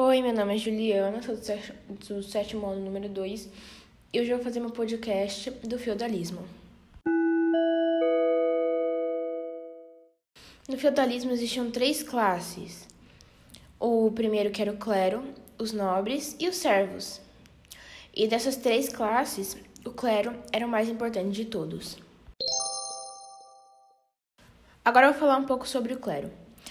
Oi, meu nome é Juliana, sou do sétimo ano número 2 e hoje eu vou fazer meu podcast do feudalismo. No feudalismo existiam três classes. O primeiro que era o clero, os nobres e os servos. E dessas três classes, o clero era o mais importante de todos. Agora eu vou falar um pouco sobre o clero.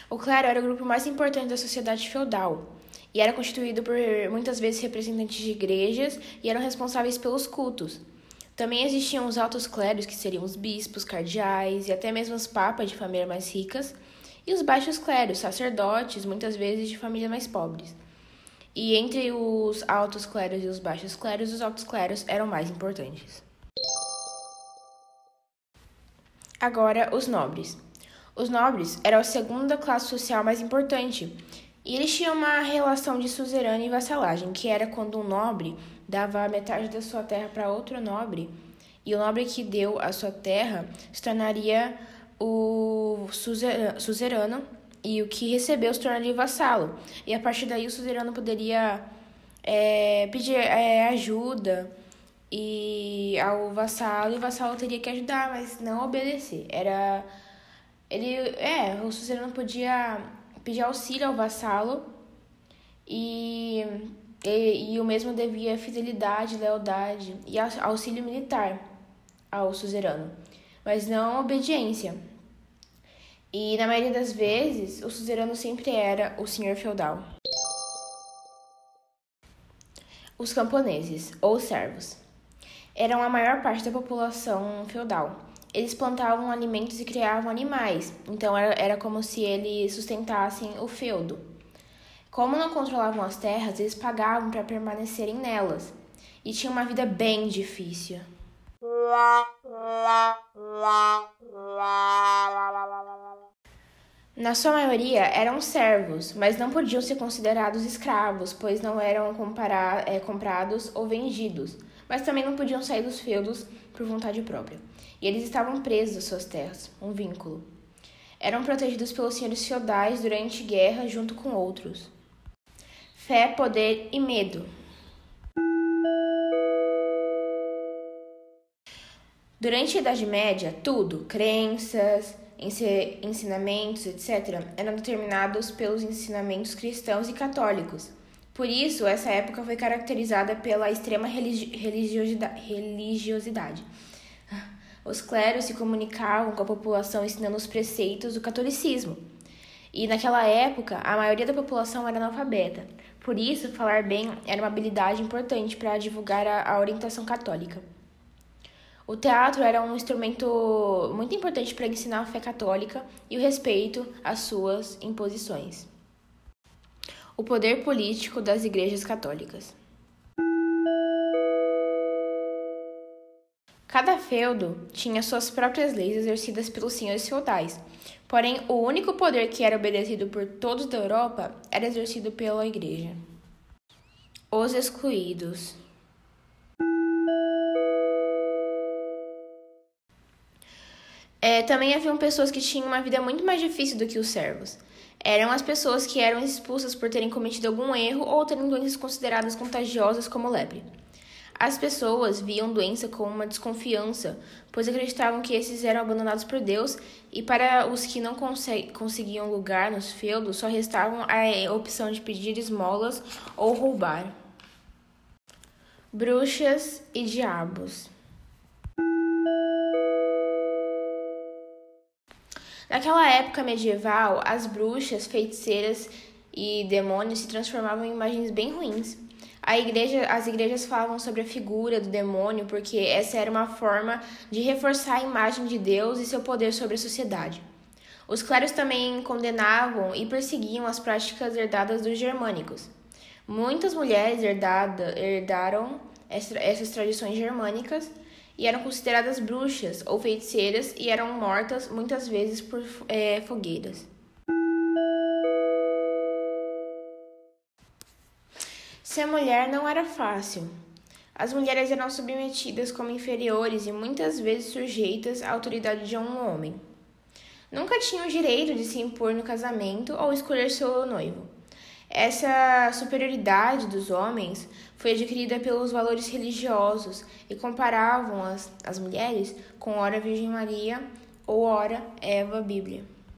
O clero era o grupo mais importante da sociedade feudal e era constituído por muitas vezes representantes de igrejas e eram responsáveis pelos cultos. Também existiam os altos clérigos, que seriam os bispos, cardeais e até mesmo os papas de famílias mais ricas, e os baixos clérigos, sacerdotes, muitas vezes de famílias mais pobres. E entre os altos clérigos e os baixos clérigos, os altos clérigos eram mais importantes. Agora, os nobres. Os nobres eram a segunda classe social mais importante e eles tinham uma relação de suzerano e vassalagem, que era quando um nobre dava metade da sua terra para outro nobre, e o nobre que deu a sua terra se tornaria o suzerano, e o que recebeu se tornaria vassalo. E a partir daí o suzerano poderia é, pedir é, ajuda e ao vassalo, e o vassalo teria que ajudar, mas não obedecer. Era. Ele. É, o suzerano podia pedir auxílio ao vassalo e, e, e o mesmo devia fidelidade, lealdade e auxílio militar ao suzerano, mas não obediência. E na maioria das vezes, o suzerano sempre era o senhor feudal. Os camponeses, ou servos, eram a maior parte da população feudal eles plantavam alimentos e criavam animais, então era, era como se eles sustentassem o feudo. Como não controlavam as terras, eles pagavam para permanecerem nelas e tinham uma vida bem difícil. Na sua maioria eram servos, mas não podiam ser considerados escravos, pois não eram é, comprados ou vendidos, mas também não podiam sair dos feudos por vontade própria e eles estavam presos às suas terras, um vínculo. Eram protegidos pelos senhores feudais durante guerra junto com outros. Fé, poder e medo. Durante a Idade Média, tudo, crenças, ensinamentos, etc., eram determinados pelos ensinamentos cristãos e católicos. Por isso, essa época foi caracterizada pela extrema religiosidade os clérigos se comunicavam com a população ensinando os preceitos do catolicismo. E naquela época, a maioria da população era analfabeta. Por isso, falar bem era uma habilidade importante para divulgar a, a orientação católica. O teatro era um instrumento muito importante para ensinar a fé católica e o respeito às suas imposições. O poder político das igrejas católicas. Cada feudo tinha suas próprias leis exercidas pelos senhores feudais, porém o único poder que era obedecido por todos da Europa era exercido pela Igreja. Os excluídos. É, também haviam pessoas que tinham uma vida muito mais difícil do que os servos. Eram as pessoas que eram expulsas por terem cometido algum erro ou terem doenças consideradas contagiosas como lepre. As pessoas viam doença como uma desconfiança, pois acreditavam que esses eram abandonados por Deus, e para os que não conseguiam lugar nos feudos, só restavam a opção de pedir esmolas ou roubar. Bruxas e diabos. Naquela época medieval, as bruxas, feiticeiras e demônios se transformavam em imagens bem ruins. A igreja, as igrejas falavam sobre a figura do demônio porque essa era uma forma de reforçar a imagem de Deus e seu poder sobre a sociedade. Os clérigos também condenavam e perseguiam as práticas herdadas dos germânicos. Muitas mulheres herdada, herdaram essas tradições germânicas e eram consideradas bruxas ou feiticeiras e eram mortas muitas vezes por é, fogueiras. Ser mulher não era fácil. As mulheres eram submetidas como inferiores e muitas vezes sujeitas à autoridade de um homem. Nunca tinham o direito de se impor no casamento ou escolher seu noivo. Essa superioridade dos homens foi adquirida pelos valores religiosos e comparavam as, as mulheres com ora Virgem Maria ou ora Eva Bíblia.